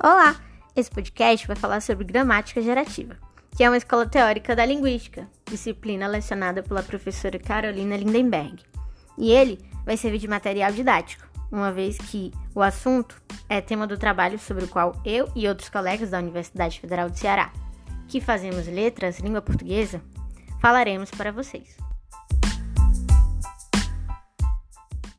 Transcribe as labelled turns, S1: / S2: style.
S1: Olá! Esse podcast vai falar sobre gramática gerativa, que é uma escola teórica da linguística, disciplina lecionada pela professora Carolina Lindenberg. E ele vai servir de material didático, uma vez que o assunto é tema do trabalho sobre o qual eu e outros colegas da Universidade Federal do Ceará, que fazemos letras, língua portuguesa, falaremos para vocês.